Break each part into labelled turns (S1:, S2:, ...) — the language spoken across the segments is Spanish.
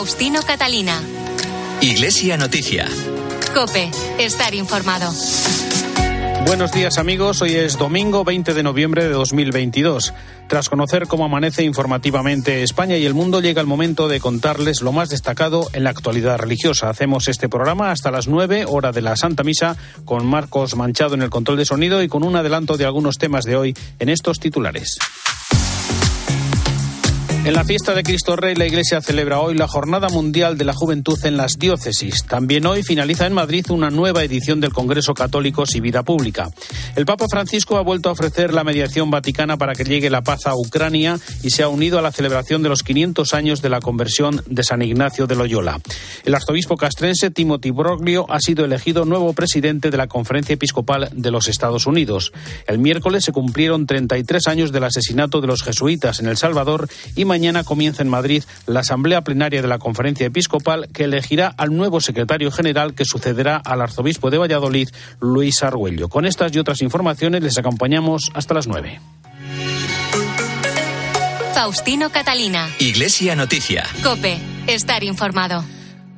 S1: Faustino Catalina.
S2: Iglesia Noticia.
S1: Cope, estar informado.
S3: Buenos días amigos, hoy es domingo 20 de noviembre de 2022. Tras conocer cómo amanece informativamente España y el mundo, llega el momento de contarles lo más destacado en la actualidad religiosa. Hacemos este programa hasta las 9, hora de la Santa Misa, con Marcos Manchado en el control de sonido y con un adelanto de algunos temas de hoy en estos titulares. En la fiesta de Cristo Rey, la Iglesia celebra hoy la Jornada Mundial de la Juventud en las Diócesis. También hoy finaliza en Madrid una nueva edición del Congreso Católicos y Vida Pública. El Papa Francisco ha vuelto a ofrecer la mediación vaticana para que llegue la paz a Ucrania y se ha unido a la celebración de los 500 años de la conversión de San Ignacio de Loyola. El arzobispo castrense Timothy Broglio ha sido elegido nuevo presidente de la Conferencia Episcopal de los Estados Unidos. El miércoles se cumplieron 33 años del asesinato de los jesuitas en El Salvador y mañana comienza en Madrid la asamblea plenaria de la Conferencia Episcopal que elegirá al nuevo secretario general que sucederá al arzobispo de Valladolid, Luis Argüello. Con estas y otras informaciones les acompañamos hasta las nueve.
S1: Faustino Catalina.
S2: Iglesia Noticia.
S1: Cope, estar informado.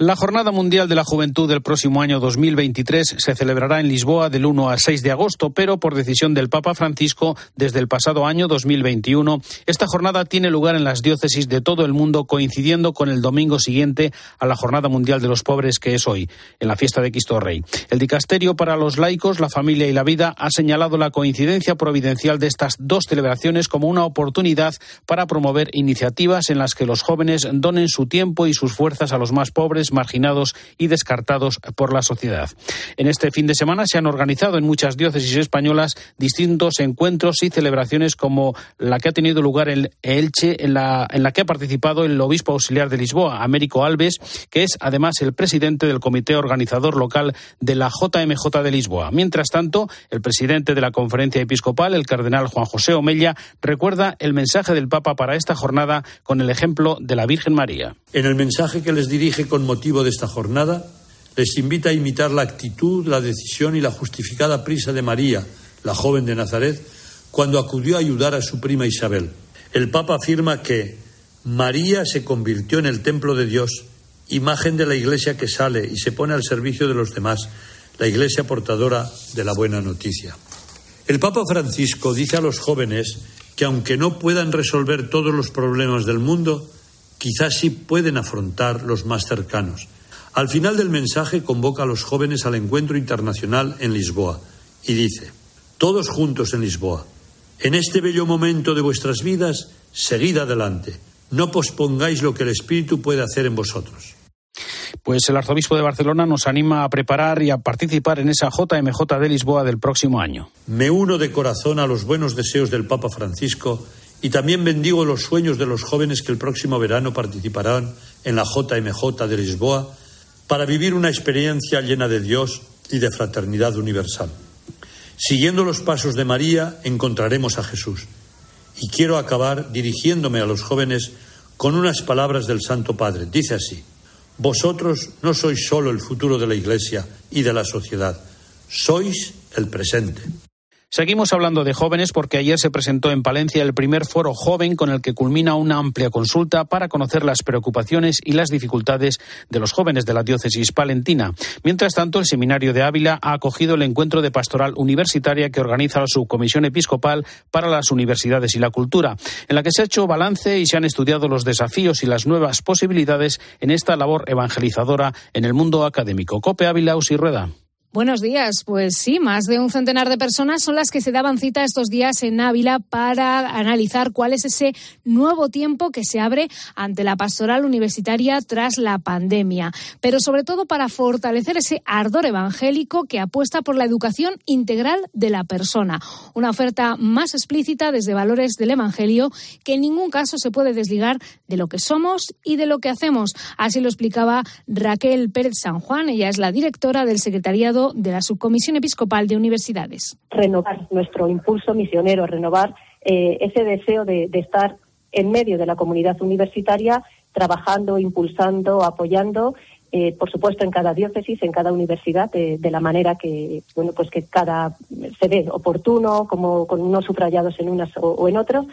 S3: La Jornada Mundial de la Juventud del próximo año 2023 se celebrará en Lisboa del 1 al 6 de agosto, pero por decisión del Papa Francisco desde el pasado año 2021. Esta jornada tiene lugar en las diócesis de todo el mundo, coincidiendo con el domingo siguiente a la Jornada Mundial de los Pobres, que es hoy, en la fiesta de Cristo Rey. El Dicasterio para los Laicos, la Familia y la Vida ha señalado la coincidencia providencial de estas dos celebraciones como una oportunidad para promover iniciativas en las que los jóvenes donen su tiempo y sus fuerzas a los más pobres marginados y descartados por la sociedad. En este fin de semana se han organizado en muchas diócesis españolas distintos encuentros y celebraciones como la que ha tenido lugar en Elche, en la, en la que ha participado el obispo auxiliar de Lisboa, Américo Alves, que es además el presidente del comité organizador local de la JMJ de Lisboa. Mientras tanto, el presidente de la conferencia episcopal, el cardenal Juan José Omella, recuerda el mensaje del Papa para esta jornada con el ejemplo de la Virgen María.
S4: En el mensaje que les dirige con motivo de esta jornada, les invita a imitar la actitud, la decisión y la justificada prisa de María, la joven de Nazaret, cuando acudió a ayudar a su prima Isabel. El Papa afirma que María se convirtió en el templo de Dios, imagen de la Iglesia que sale y se pone al servicio de los demás, la Iglesia portadora de la buena noticia. El Papa Francisco dice a los jóvenes que aunque no puedan resolver todos los problemas del mundo, quizás sí pueden afrontar los más cercanos. Al final del mensaje convoca a los jóvenes al encuentro internacional en Lisboa y dice, todos juntos en Lisboa, en este bello momento de vuestras vidas, seguid adelante, no pospongáis lo que el Espíritu puede hacer en vosotros.
S3: Pues el arzobispo de Barcelona nos anima a preparar y a participar en esa JMJ de Lisboa del próximo año.
S4: Me uno de corazón a los buenos deseos del Papa Francisco y también bendigo los sueños de los jóvenes que el próximo verano participarán en la JMJ de Lisboa para vivir una experiencia llena de Dios y de fraternidad universal. Siguiendo los pasos de María encontraremos a Jesús. Y quiero acabar dirigiéndome a los jóvenes con unas palabras del Santo Padre. Dice así, Vosotros no sois solo el futuro de la Iglesia y de la sociedad, sois el presente.
S3: Seguimos hablando de jóvenes porque ayer se presentó en Palencia el primer foro joven con el que culmina una amplia consulta para conocer las preocupaciones y las dificultades de los jóvenes de la diócesis palentina. Mientras tanto, el Seminario de Ávila ha acogido el encuentro de pastoral universitaria que organiza la Subcomisión Episcopal para las Universidades y la Cultura, en la que se ha hecho balance y se han estudiado los desafíos y las nuevas posibilidades en esta labor evangelizadora en el mundo académico. Cope Ávila, y Rueda.
S5: Buenos días. Pues sí, más de un centenar de personas son las que se daban cita estos días en Ávila para analizar cuál es ese nuevo tiempo que se abre ante la pastoral universitaria tras la pandemia, pero sobre todo para fortalecer ese ardor evangélico que apuesta por la educación integral de la persona, una oferta más explícita desde valores del Evangelio que en ningún caso se puede desligar de lo que somos y de lo que hacemos. Así lo explicaba Raquel Pérez San Juan, ella es la directora del secretariado de la Subcomisión Episcopal de Universidades.
S6: Renovar nuestro impulso misionero, renovar eh, ese deseo de, estar en medio de la comunidad universitaria, trabajando, impulsando, apoyando eh, por supuesto en cada diócesis, en cada universidad, de, la manera que bueno pues que cada se ve oportuno, como con unos subrayados en unas o, en otros,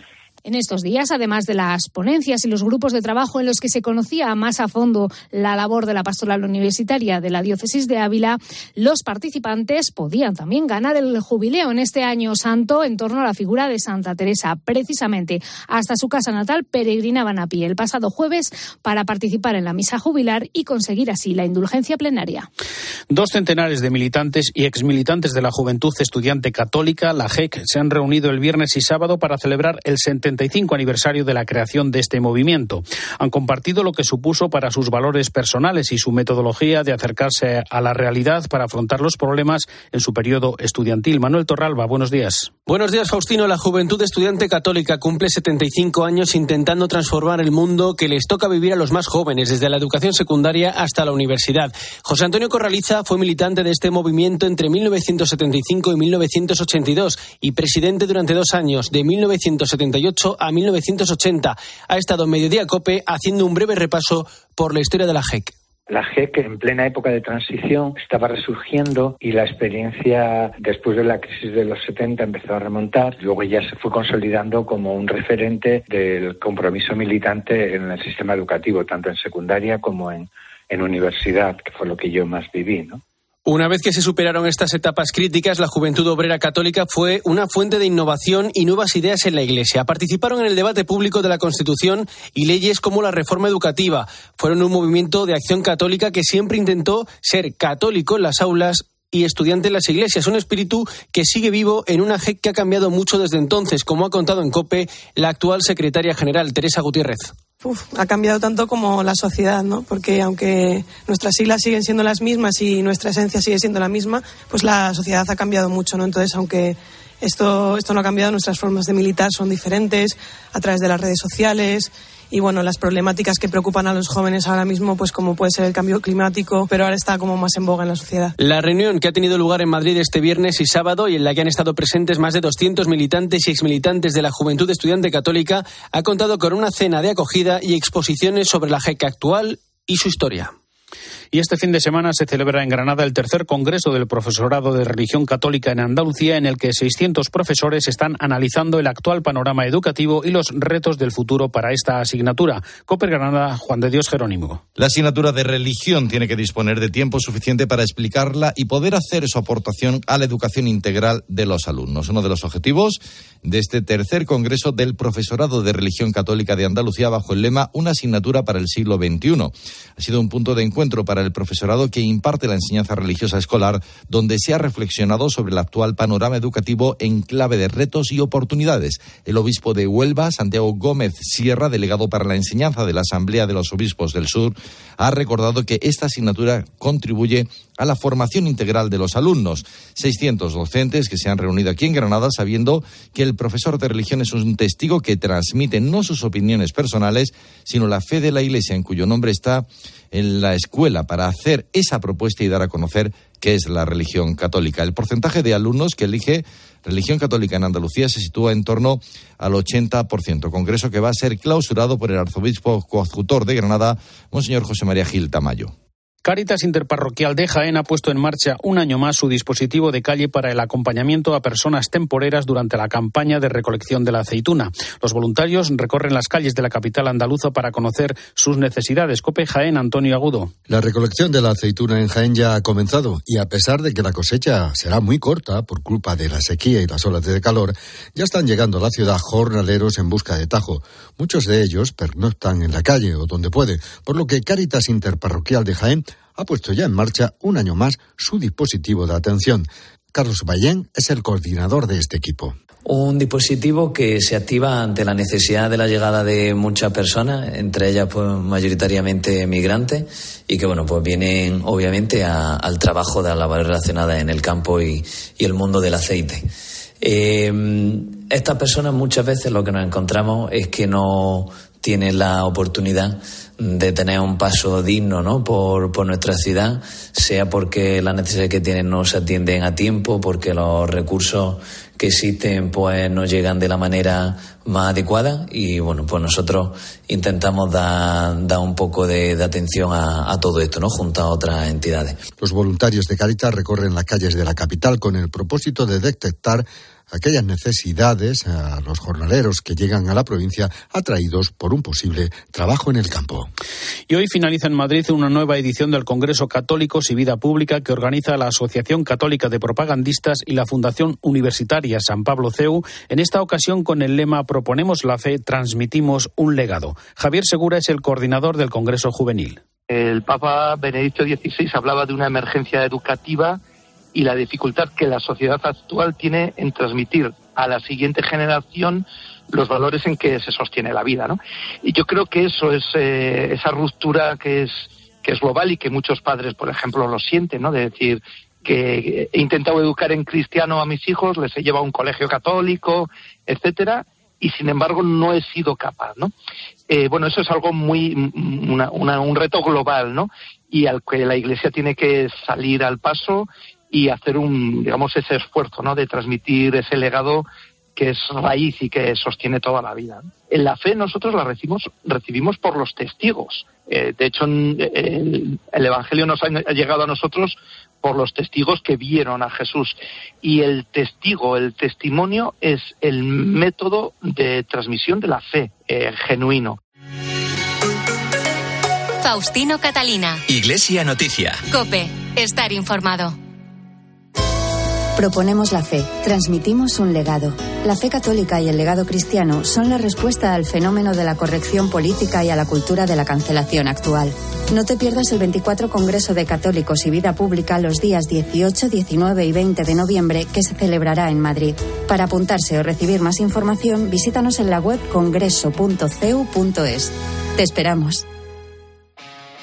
S5: En estos días, además de las ponencias y los grupos de trabajo en los que se conocía más a fondo la labor de la pastoral universitaria de la diócesis de Ávila, los participantes podían también ganar el jubileo en este año santo en torno a la figura de Santa Teresa. Precisamente hasta su casa natal peregrinaban a pie el pasado jueves para participar en la misa jubilar y conseguir así la indulgencia plenaria.
S3: Dos centenares de militantes y exmilitantes de la Juventud Estudiante Católica, la JEC, se han reunido el viernes y sábado para celebrar el 75 aniversario de la creación de este movimiento. Han compartido lo que supuso para sus valores personales y su metodología de acercarse a la realidad para afrontar los problemas en su periodo estudiantil. Manuel Torralba, buenos días.
S7: Buenos días, Faustino. La Juventud Estudiante Católica cumple 75 años intentando transformar el mundo que les toca vivir a los más jóvenes, desde la educación secundaria hasta la universidad. José Antonio Corraliza fue militante de este movimiento entre 1975 y 1982 y presidente durante dos años, de 1978 a 1980. Ha estado en Mediodía Cope haciendo un breve repaso por la historia de la JEC.
S8: La GEC en plena época de transición estaba resurgiendo y la experiencia después de la crisis de los 70 empezó a remontar. Luego ya se fue consolidando como un referente del compromiso militante en el sistema educativo, tanto en secundaria como en, en universidad, que fue lo que yo más viví. ¿no?
S7: Una vez que se superaron estas etapas críticas, la Juventud Obrera Católica fue una fuente de innovación y nuevas ideas en la Iglesia. Participaron en el debate público de la Constitución y leyes como la reforma educativa. Fueron un movimiento de acción católica que siempre intentó ser católico en las aulas y estudiante en las iglesias, un espíritu que sigue vivo en una JEC que ha cambiado mucho desde entonces, como ha contado en COPE la actual secretaria general, Teresa Gutiérrez.
S9: Uf, ha cambiado tanto como la sociedad, ¿no? Porque aunque nuestras siglas siguen siendo las mismas y nuestra esencia sigue siendo la misma, pues la sociedad ha cambiado mucho, ¿no? Entonces, aunque esto, esto no ha cambiado, nuestras formas de militar son diferentes a través de las redes sociales y bueno, las problemáticas que preocupan a los jóvenes ahora mismo, pues como puede ser el cambio climático, pero ahora está como más en boga en la sociedad.
S7: La reunión que ha tenido lugar en Madrid este viernes y sábado y en la que han estado presentes más de 200 militantes y exmilitantes de la Juventud Estudiante Católica ha contado con una cena de acogida y exposiciones sobre la JEC actual y su historia.
S3: Y este fin de semana se celebra en Granada el tercer Congreso del Profesorado de Religión Católica en Andalucía, en el que 600 profesores están analizando el actual panorama educativo y los retos del futuro para esta asignatura. Coper Granada, Juan de Dios Jerónimo.
S10: La asignatura de religión tiene que disponer de tiempo suficiente para explicarla y poder hacer su aportación a la educación integral de los alumnos. Uno de los objetivos de este tercer Congreso del Profesorado de Religión Católica de Andalucía bajo el lema Una asignatura para el siglo XXI. Ha sido un punto de encuentro para el profesorado que imparte la enseñanza religiosa escolar, donde se ha reflexionado sobre el actual panorama educativo en clave de retos y oportunidades. El obispo de Huelva, Santiago Gómez Sierra, delegado para la enseñanza de la Asamblea de los Obispos del Sur, ha recordado que esta asignatura contribuye a la formación integral de los alumnos. 600 docentes que se han reunido aquí en Granada sabiendo que el profesor de religión es un testigo que transmite no sus opiniones personales, sino la fe de la Iglesia en cuyo nombre está en la escuela para hacer esa propuesta y dar a conocer qué es la religión católica. El porcentaje de alumnos que elige religión católica en Andalucía se sitúa en torno al 80%, congreso que va a ser clausurado por el arzobispo coadjutor de Granada, Monseñor José María Gil Tamayo.
S3: Caritas Interparroquial de Jaén ha puesto en marcha un año más su dispositivo de calle para el acompañamiento a personas temporeras durante la campaña de recolección de la aceituna. Los voluntarios recorren las calles de la capital andaluza para conocer sus necesidades. Cope Jaén, Antonio Agudo.
S11: La recolección de la aceituna en Jaén ya ha comenzado y a pesar de que la cosecha será muy corta por culpa de la sequía y las olas de calor, ya están llegando a la ciudad jornaleros en busca de tajo. Muchos de ellos pernoctan en la calle o donde pueden, por lo que Caritas Interparroquial de Jaén ha puesto ya en marcha un año más su dispositivo de atención. Carlos Ballén es el coordinador de este equipo.
S12: Un dispositivo que se activa ante la necesidad de la llegada de muchas personas, entre ellas pues mayoritariamente migrantes, y que bueno, pues vienen obviamente al trabajo de la labores relacionadas en el campo y, el mundo del aceite. Eh, estas personas muchas veces lo que nos encontramos es que no tienen la oportunidad de tener un paso digno ¿no? por, por nuestra ciudad, sea porque las necesidades que tienen no se atienden a tiempo, porque los recursos que existen pues no llegan de la manera más adecuada. Y bueno pues nosotros intentamos dar, dar un poco de, atención a, a, todo esto no junto a otras entidades.
S11: Los voluntarios de Caritas recorren las calles de la capital con el propósito de detectar aquellas necesidades a los jornaleros que llegan a la provincia atraídos por un posible trabajo en el campo.
S3: Y hoy finaliza en Madrid una nueva edición del Congreso Católicos y Vida Pública que organiza la Asociación Católica de Propagandistas y la Fundación Universitaria San Pablo CEU, en esta ocasión con el lema Proponemos la fe, transmitimos un legado. Javier Segura es el coordinador del Congreso Juvenil.
S13: El Papa Benedicto XVI hablaba de una emergencia educativa y la dificultad que la sociedad actual tiene en transmitir a la siguiente generación los valores en que se sostiene la vida, ¿no? Y yo creo que eso es eh, esa ruptura que es que es global y que muchos padres, por ejemplo, lo sienten, ¿no? De decir que he intentado educar en cristiano a mis hijos, les he llevado a un colegio católico, etcétera, y sin embargo no he sido capaz, ¿no? Eh, bueno, eso es algo muy, un reto global, ¿no? Y al que la Iglesia tiene que salir al paso y hacer un, digamos, ese esfuerzo, ¿no? De transmitir ese legado que es raíz y que sostiene toda la vida. En la fe nosotros la recibimos, recibimos por los testigos. Eh, de hecho, el, Evangelio nos ha llegado a nosotros por los testigos que vieron a Jesús. Y el testigo, el testimonio, es el método de transmisión de la fe eh, genuino.
S1: Faustino Catalina.
S2: Iglesia Noticia.
S1: Cope. Estar informado.
S14: Proponemos la fe, transmitimos un legado. La fe católica y el legado cristiano son la respuesta al fenómeno de la corrección política y a la cultura de la cancelación actual. No te pierdas el 24 Congreso de Católicos y Vida Pública los días 18, 19 y 20 de noviembre que se celebrará en Madrid. Para apuntarse o recibir más información, visítanos en la web congreso.cu.es. Te esperamos.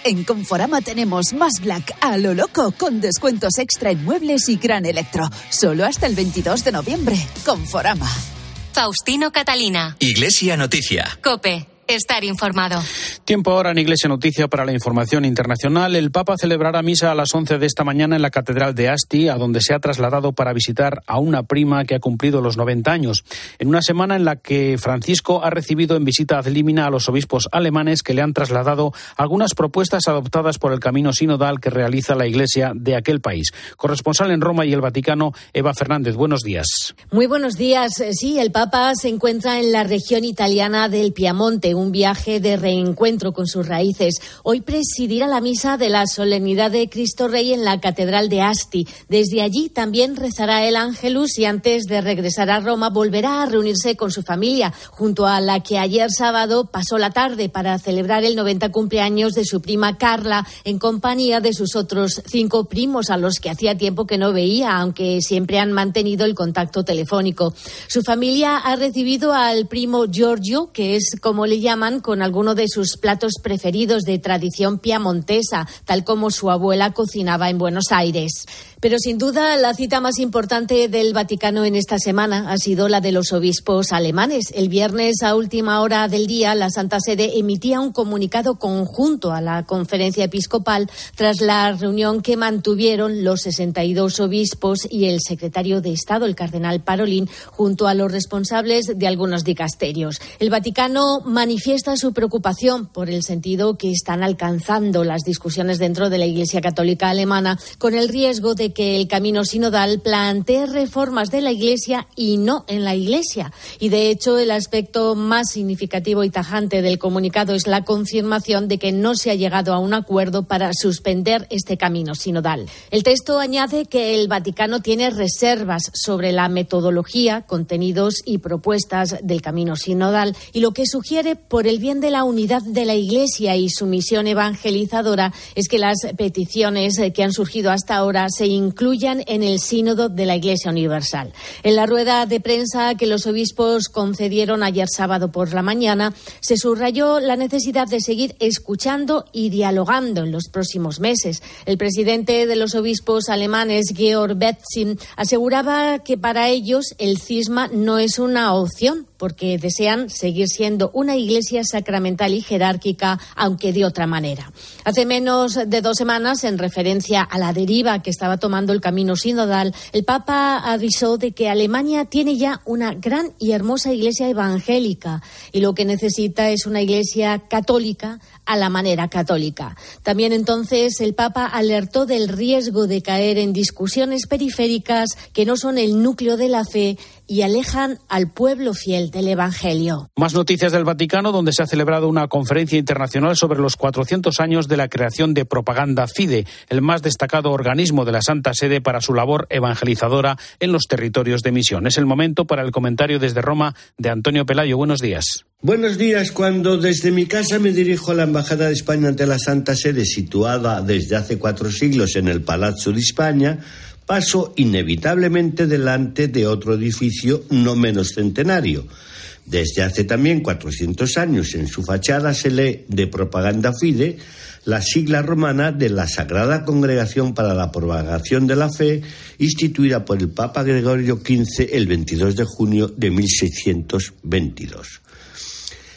S15: En Conforama tenemos más Black a lo loco con descuentos extra en muebles y gran electro. Solo hasta el 22 de noviembre. Conforama.
S1: Faustino Catalina.
S2: Iglesia Noticia.
S1: Cope estar informado.
S3: Tiempo ahora en Iglesia Noticia para la información internacional. El Papa celebrará misa a las 11 de esta mañana en la Catedral de Asti, a donde se ha trasladado para visitar a una prima que ha cumplido los 90 años. En una semana en la que Francisco ha recibido en visita ad limina a los obispos alemanes que le han trasladado algunas propuestas adoptadas por el camino sinodal que realiza la Iglesia de aquel país. Corresponsal en Roma y el Vaticano, Eva Fernández. Buenos días.
S16: Muy buenos días. Sí, el Papa se encuentra en la región italiana del Piamonte un viaje de reencuentro con sus raíces. Hoy presidirá la misa de la solemnidad de Cristo Rey en la Catedral de Asti. Desde allí también rezará el Ángelus y antes de regresar a Roma volverá a reunirse con su familia, junto a la que ayer sábado pasó la tarde para celebrar el 90 cumpleaños de su prima Carla en compañía de sus otros cinco primos a los que hacía tiempo que no veía, aunque siempre han mantenido el contacto telefónico. Su familia ha recibido al primo Giorgio, que es como le llaman con alguno de sus platos preferidos de tradición piamontesa, tal como su abuela cocinaba en Buenos Aires. Pero sin duda la cita más importante del Vaticano en esta semana ha sido la de los obispos alemanes. El viernes a última hora del día la Santa Sede emitía un comunicado conjunto a la conferencia episcopal tras la reunión que mantuvieron los 62 obispos y el secretario de Estado, el cardenal Parolin, junto a los responsables de algunos dicasterios. El Vaticano manifiesta su preocupación por el sentido que están alcanzando las discusiones dentro de la Iglesia Católica alemana con el riesgo de que el camino sinodal plantee reformas de la Iglesia y no en la Iglesia. Y de hecho, el aspecto más significativo y tajante del comunicado es la confirmación de que no se ha llegado a un acuerdo para suspender este camino sinodal. El texto añade que el Vaticano tiene reservas sobre la metodología, contenidos y propuestas del camino sinodal y lo que sugiere por el bien de la unidad de la Iglesia y su misión evangelizadora es que las peticiones que han surgido hasta ahora se incluyan en el sínodo de la Iglesia Universal. En la rueda de prensa que los obispos concedieron ayer sábado por la mañana, se subrayó la necesidad de seguir escuchando y dialogando en los próximos meses. El presidente de los obispos alemanes, Georg Betzin, aseguraba que para ellos el cisma no es una opción porque desean seguir siendo una iglesia sacramental y jerárquica, aunque de otra manera. Hace menos de dos semanas, en referencia a la deriva que estaba tomando el camino sinodal, el Papa avisó de que Alemania tiene ya una gran y hermosa iglesia evangélica y lo que necesita es una iglesia católica a la manera católica. También entonces el Papa alertó del riesgo de caer en discusiones periféricas que no son el núcleo de la fe y alejan al pueblo fiel del Evangelio.
S3: Más noticias del Vaticano, donde se ha celebrado una conferencia internacional sobre los 400 años de la creación de Propaganda Fide, el más destacado organismo de la Santa Sede para su labor evangelizadora en los territorios de misión. Es el momento para el comentario desde Roma de Antonio Pelayo. Buenos días.
S17: Buenos días. Cuando desde mi casa me dirijo a la Embajada de España ante la Santa Sede, situada desde hace cuatro siglos en el Palazzo de España, paso inevitablemente delante de otro edificio no menos centenario. Desde hace también 400 años en su fachada se lee de propaganda fide la sigla romana de la Sagrada Congregación para la Propagación de la Fe, instituida por el Papa Gregorio XV el 22 de junio de 1622.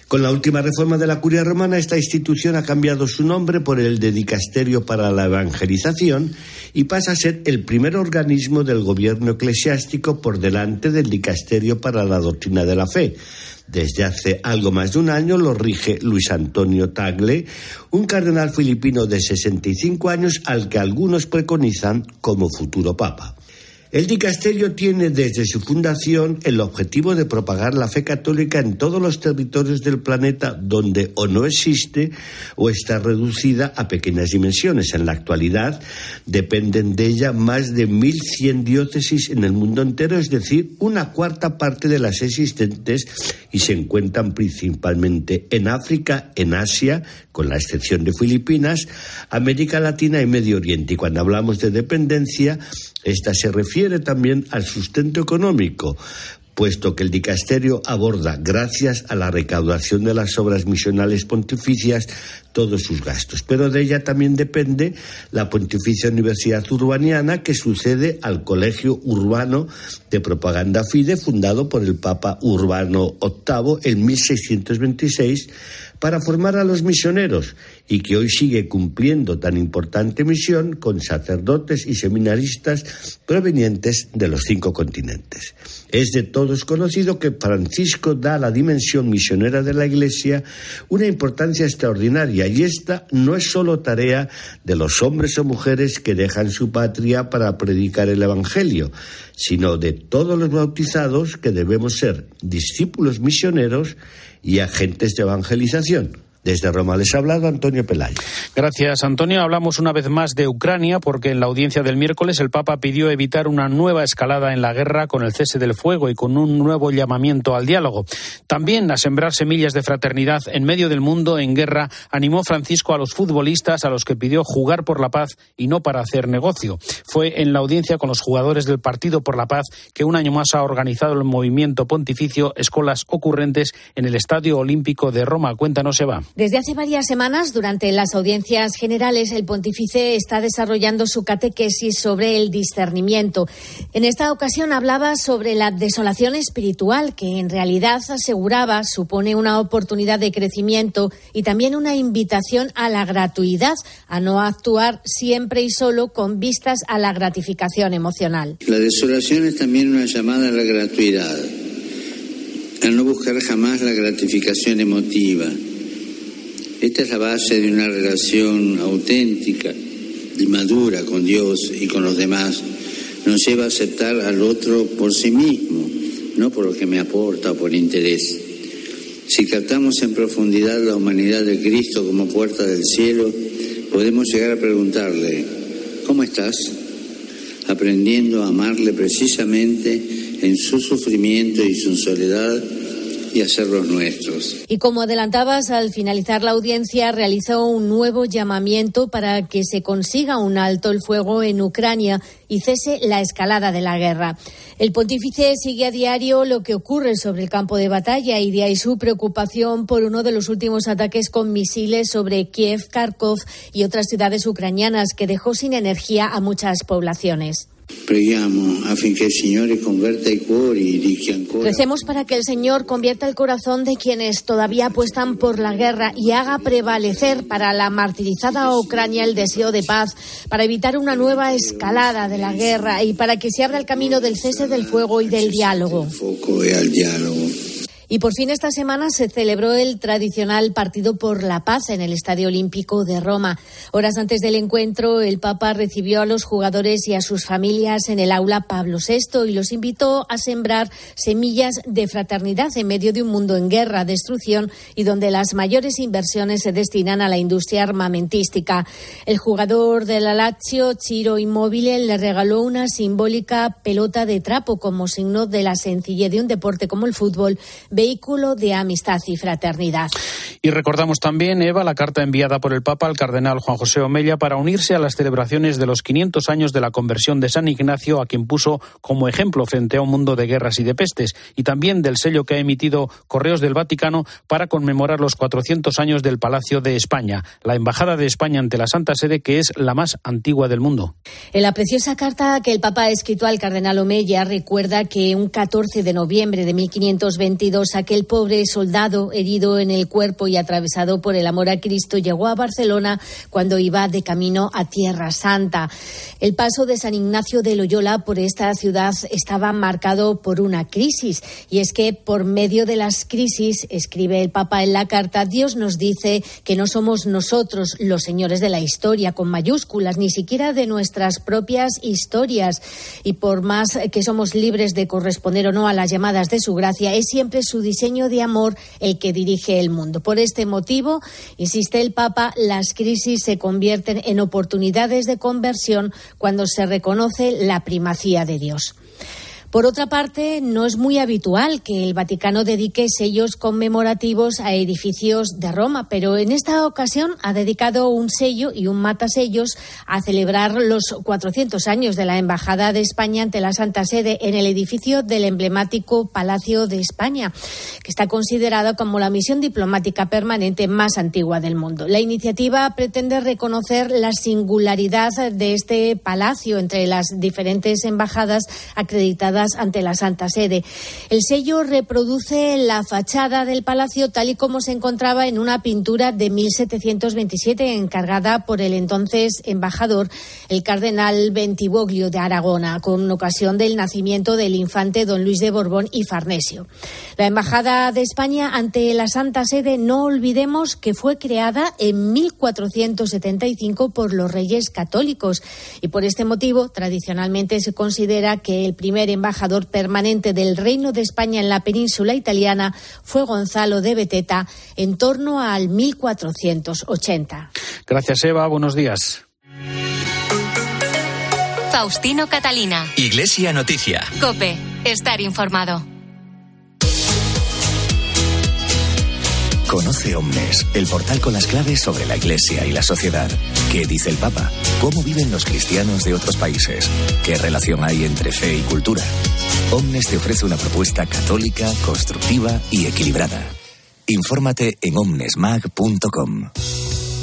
S17: Con la última reforma de la curia romana, esta institución ha cambiado su nombre por el de Dicasterio para la Evangelización y pasa a ser el primer organismo del gobierno eclesiástico por delante del Dicasterio para la Doctrina de la Fe. Desde hace algo más de un año lo rige Luis Antonio Tagle, un cardenal filipino de 65 años al que algunos preconizan como futuro papa. El dicasterio tiene desde su fundación el objetivo de propagar la fe católica en todos los territorios del planeta donde o no existe o está reducida a pequeñas dimensiones. En la actualidad dependen de ella más de 1.100 diócesis en el mundo entero, es decir, una cuarta parte de las existentes y se encuentran principalmente en África, en Asia, con la excepción de Filipinas, América Latina y Medio Oriente. Y cuando hablamos de dependencia, esta se refiere también al sustento económico, puesto que el dicasterio aborda, gracias a la recaudación de las obras misionales pontificias, todos sus gastos. Pero de ella también depende la Pontificia Universidad Urbaniana, que sucede al Colegio Urbano de Propaganda Fide, fundado por el Papa Urbano VIII en 1626 para formar a los misioneros y que hoy sigue cumpliendo tan importante misión con sacerdotes y seminaristas provenientes de los cinco continentes. Es de todos conocido que Francisco da a la dimensión misionera de la Iglesia una importancia extraordinaria y esta no es solo tarea de los hombres o mujeres que dejan su patria para predicar el Evangelio, sino de todos los bautizados que debemos ser discípulos misioneros y agentes de evangelización. Desde Roma les ha hablado Antonio Pelayo.
S3: Gracias, Antonio. Hablamos una vez más de Ucrania porque en la audiencia del miércoles el Papa pidió evitar una nueva escalada en la guerra con el cese del fuego y con un nuevo llamamiento al diálogo. También a sembrar semillas de fraternidad en medio del mundo en guerra animó Francisco a los futbolistas a los que pidió jugar por la paz y no para hacer negocio. Fue en la audiencia con los jugadores del Partido por la Paz que un año más ha organizado el movimiento pontificio Escolas Ocurrentes en el Estadio Olímpico de Roma. Cuéntanos, Eva.
S16: Desde hace varias semanas, durante las audiencias generales, el pontífice está desarrollando su catequesis sobre el discernimiento. En esta ocasión hablaba sobre la desolación espiritual, que en realidad aseguraba supone una oportunidad de crecimiento y también una invitación a la gratuidad, a no actuar siempre y solo con vistas a la gratificación emocional.
S18: La desolación es también una llamada a la gratuidad, a no buscar jamás la gratificación emotiva esta es la base de una relación auténtica y madura con Dios y con los demás. Nos lleva a aceptar al otro por sí mismo, no por lo que me aporta o por interés. Si captamos en profundidad la humanidad de Cristo como puerta del cielo, podemos llegar a preguntarle, ¿cómo estás? Aprendiendo a amarle precisamente en su sufrimiento y su soledad y hacerlos nuestros.
S16: Y como adelantabas, al finalizar la audiencia realizó un nuevo llamamiento para que se consiga un alto el fuego en Ucrania y cese la escalada de la guerra. El pontífice sigue a diario lo que ocurre sobre el campo de batalla y de ahí su preocupación por uno de los últimos ataques con misiles sobre Kiev, Kharkov y otras ciudades ucranianas que dejó sin energía a muchas poblaciones. Recemos para que el Señor convierta el corazón de quienes todavía apuestan por la guerra y haga prevalecer para la martirizada Ucrania el deseo de paz, para evitar una nueva escalada de la guerra y para que se abra el camino del cese del fuego y del diálogo. Y por fin esta semana se celebró el tradicional Partido por la Paz en el Estadio Olímpico de Roma. Horas antes del encuentro, el Papa recibió a los jugadores y a sus familias en el aula Pablo VI y los invitó a sembrar semillas de fraternidad en medio de un mundo en guerra, destrucción y donde las mayores inversiones se destinan a la industria armamentística. El jugador de la Lazio, Ciro Immobile, le regaló una simbólica pelota de trapo como signo de la sencillez de un deporte como el fútbol vehículo de amistad y fraternidad.
S3: Y recordamos también, Eva, la carta enviada por el Papa al cardenal Juan José Omella para unirse a las celebraciones de los 500 años de la conversión de San Ignacio, a quien puso como ejemplo frente a un mundo de guerras y de pestes, y también del sello que ha emitido Correos del Vaticano para conmemorar los 400 años del Palacio de España, la Embajada de España ante la Santa Sede, que es la más antigua del mundo.
S16: En la preciosa carta que el Papa ha escrito al cardenal Omella recuerda que un 14 de noviembre de 1522 aquel pobre soldado herido en el cuerpo y atravesado por el amor a Cristo llegó a Barcelona cuando iba de camino a Tierra Santa. El paso de San Ignacio de Loyola por esta ciudad estaba marcado por una crisis y es que por medio de las crisis, escribe el Papa en la carta, Dios nos dice que no somos nosotros los señores de la historia con mayúsculas, ni siquiera de nuestras propias historias y por más que somos libres de corresponder o no a las llamadas de su gracia, es siempre su diseño de amor el que dirige el mundo. Por este motivo, insiste el Papa, las crisis se convierten en oportunidades de conversión cuando se reconoce la primacía de Dios. Por otra parte, no es muy habitual que el Vaticano dedique sellos conmemorativos a edificios de Roma, pero en esta ocasión ha dedicado un sello y un matasellos a celebrar los 400 años de la Embajada de España ante la Santa Sede en el edificio del emblemático Palacio de España, que está considerado como la misión diplomática permanente más antigua del mundo. La iniciativa pretende reconocer la singularidad de este palacio entre las diferentes embajadas acreditadas ante la Santa Sede. El sello reproduce la fachada del palacio tal y como se encontraba en una pintura de 1727 encargada por el entonces embajador, el cardenal Bentivoglio de Aragona, con ocasión del nacimiento del infante don Luis de Borbón y Farnesio. La Embajada de España ante la Santa Sede, no olvidemos que fue creada en 1475 por los reyes católicos y por este motivo tradicionalmente se considera que el primer embajador embajador permanente del Reino de España en la península italiana fue Gonzalo de Beteta en torno al 1480.
S3: Gracias, Eva. Buenos días.
S1: Faustino Catalina.
S2: Iglesia Noticia.
S1: Cope. Estar informado.
S19: Conoce Omnes, el portal con las claves sobre la Iglesia y la sociedad. ¿Qué dice el Papa? ¿Cómo viven los cristianos de otros países? ¿Qué relación hay entre fe y cultura? Omnes te ofrece una propuesta católica, constructiva y equilibrada. Infórmate en omnesmag.com.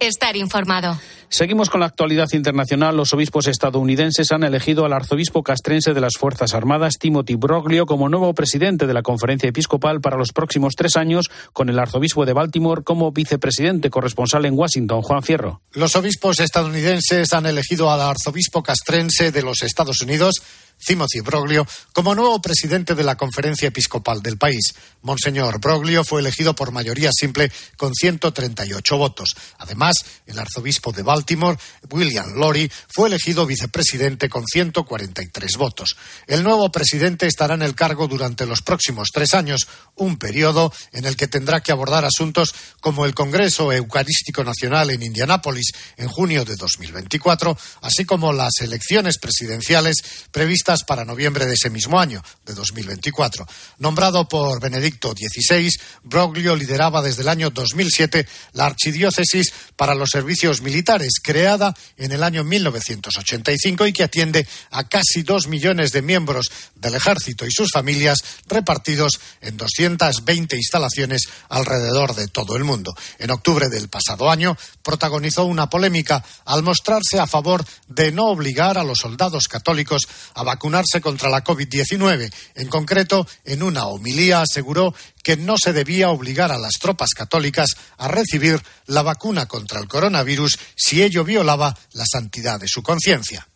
S1: Estar informado.
S3: Seguimos con la actualidad internacional. Los obispos estadounidenses han elegido al arzobispo castrense de las Fuerzas Armadas, Timothy Broglio, como nuevo presidente de la conferencia episcopal para los próximos tres años, con el arzobispo de Baltimore como vicepresidente corresponsal en Washington, Juan Fierro.
S20: Los obispos estadounidenses han elegido al arzobispo castrense de los Estados Unidos, Timothy Broglio, como nuevo presidente de la conferencia episcopal del país. Monseñor Broglio fue elegido por mayoría simple con 138 votos. Además, el arzobispo de Baltimore, William Lori, fue elegido vicepresidente con 143 votos. El nuevo presidente estará en el cargo durante los próximos tres años, un periodo en el que tendrá que abordar asuntos como el Congreso Eucarístico Nacional en Indianápolis en junio de 2024, así como las elecciones presidenciales previstas para noviembre de ese mismo año, de 2024. Nombrado por Benedicto XVI, Broglio lideraba desde el año 2007 la Archidiócesis para los Servicios Militares, creada en el año 1985 y que atiende a casi dos millones de miembros del ejército y sus familias repartidos en 220 instalaciones alrededor de todo el mundo. En octubre del pasado año protagonizó una polémica al mostrarse a favor de no obligar a los soldados católicos a vacunarse contra la COVID-19. En concreto, en una homilía aseguró que no se debía obligar a las tropas católicas a recibir la vacuna contra el coronavirus si ello violaba la santidad de su conciencia.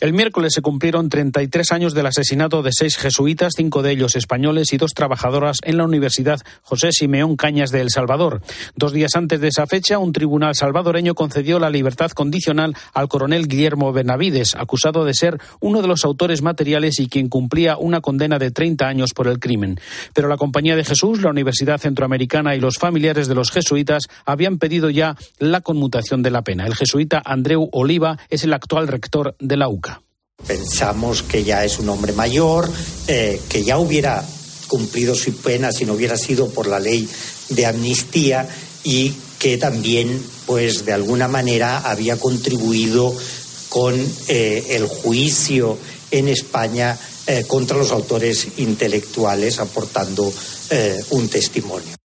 S3: El miércoles se cumplieron 33 años del asesinato de seis jesuitas, cinco de ellos españoles y dos trabajadoras en la Universidad José Simeón Cañas de El Salvador. Dos días antes de esa fecha, un tribunal salvadoreño concedió la libertad condicional al coronel Guillermo Benavides, acusado de ser uno de los autores materiales y quien cumplía una condena de 30 años por el crimen. Pero la Compañía de Jesús, la Universidad Centroamericana y los familiares de los jesuitas habían pedido ya la conmutación de la pena. El jesuita Andreu Oliva es el actual rector de la.
S21: Pensamos que ya es un hombre mayor, eh, que ya hubiera cumplido su pena si no hubiera sido por la ley de amnistía y que también, pues, de alguna manera había contribuido con eh, el juicio en España eh, contra los autores intelectuales, aportando un testimonio.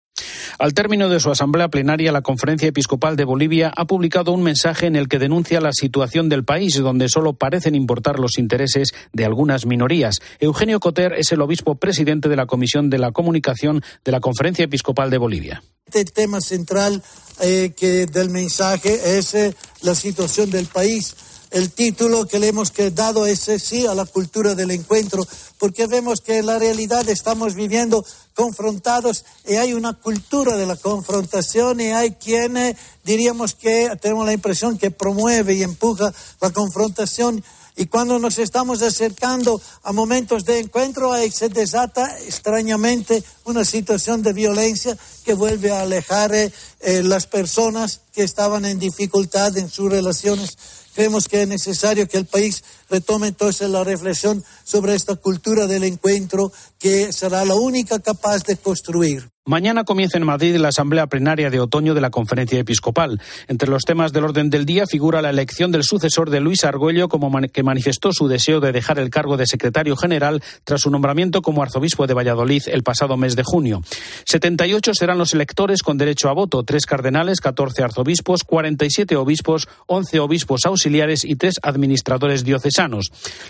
S3: Al término de su asamblea plenaria, la Conferencia Episcopal de Bolivia ha publicado un mensaje en el que denuncia la situación del país, donde solo parecen importar los intereses de algunas minorías. Eugenio Coter es el obispo presidente de la Comisión de la Comunicación de la Conferencia Episcopal de Bolivia.
S22: Este tema central eh, que del mensaje es eh, la situación del país el título que le hemos dado es sí a la cultura del encuentro, porque vemos que en la realidad estamos viviendo confrontados y hay una cultura de la confrontación y hay quienes diríamos que tenemos la impresión que promueve y empuja la confrontación. Y cuando nos estamos acercando a momentos de encuentro, ahí se desata extrañamente una situación de violencia que vuelve a alejar eh, las personas que estaban en dificultad en sus relaciones Creemos que es necesario que el país retome entonces la reflexión sobre esta cultura del encuentro que será la única capaz de construir
S3: Mañana comienza en Madrid la Asamblea Plenaria de Otoño de la Conferencia Episcopal. Entre los temas del orden del día figura la elección del sucesor de Luis Argüello, como que manifestó su deseo de dejar el cargo de secretario general tras su nombramiento como arzobispo de Valladolid el pasado mes de junio. 78 serán los electores con derecho a voto, tres cardenales, 14 arzobispos, 47 obispos, 11 obispos auxiliares y tres administradores diocesanos.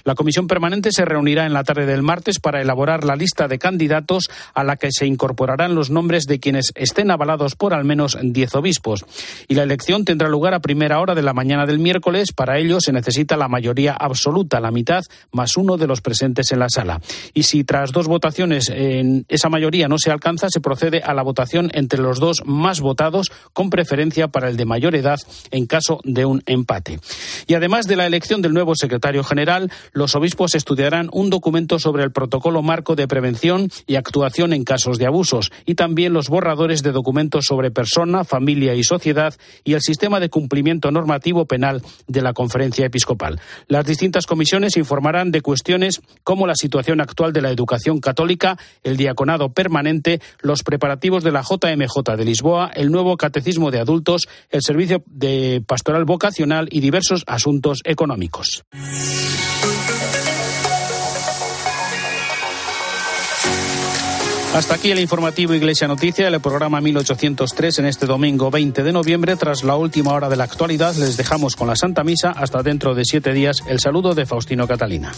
S3: La comisión permanente se reunirá en la tarde del martes para elaborar la lista de candidatos a la que se incorporarán los nombres de quienes estén avalados por al menos diez obispos. Y la elección tendrá lugar a primera hora de la mañana del miércoles. Para ello se necesita la mayoría absoluta, la mitad más uno de los presentes en la sala. Y si tras dos votaciones en esa mayoría no se alcanza, se procede a la votación entre los dos más votados, con preferencia para el de mayor edad en caso de un empate. Y además de la elección del nuevo general, los obispos estudiarán un documento sobre el protocolo marco de prevención y actuación en casos de abusos y también los borradores de documentos sobre persona, familia y sociedad y el sistema de cumplimiento normativo penal de la Conferencia Episcopal. Las distintas comisiones informarán de cuestiones como la situación actual de la educación católica, el diaconado permanente, los preparativos de la JMJ de Lisboa, el nuevo catecismo de adultos, el servicio de pastoral vocacional y diversos asuntos económicos. Hasta aquí el informativo Iglesia Noticia, el programa 1803 en este domingo 20 de noviembre. Tras la última hora de la actualidad, les dejamos con la Santa Misa. Hasta dentro de siete días, el saludo de Faustino Catalina.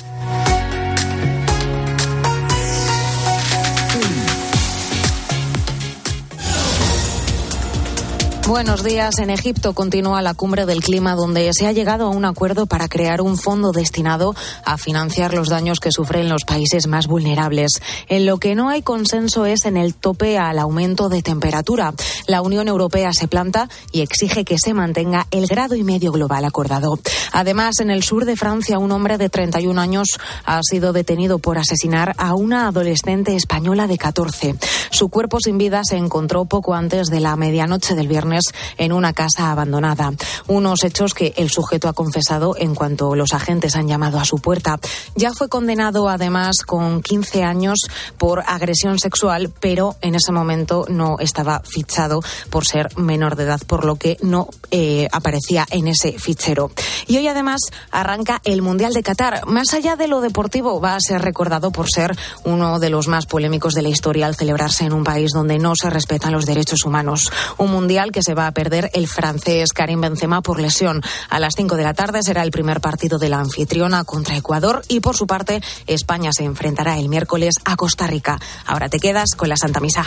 S23: Buenos días. En Egipto continúa la cumbre del clima donde se ha llegado a un acuerdo para crear un fondo destinado a financiar los daños que sufren los países más vulnerables. En lo que no hay consenso es en el tope al aumento de temperatura. La Unión Europea se planta y exige que se mantenga el grado y medio global acordado. Además, en el sur de Francia, un hombre de 31 años ha sido detenido por asesinar a una adolescente española de 14. Su cuerpo sin vida se encontró poco antes de la medianoche del viernes en una casa abandonada. Unos hechos que el sujeto ha confesado en cuanto los agentes han llamado a su puerta. Ya fue condenado además con 15 años por agresión sexual, pero en ese momento no estaba fichado por ser menor de edad, por lo que no eh, aparecía en ese fichero. Y hoy además arranca el Mundial de Qatar. Más allá de lo deportivo, va a ser recordado por ser uno de los más polémicos de la historia al celebrarse en un país donde no se respetan los derechos humanos. Un Mundial que se va a perder el francés Karim Benzema por lesión. A las 5 de la tarde será el primer partido de la anfitriona contra Ecuador y por su parte España se enfrentará el miércoles a Costa Rica. Ahora te quedas con la Santa Misa.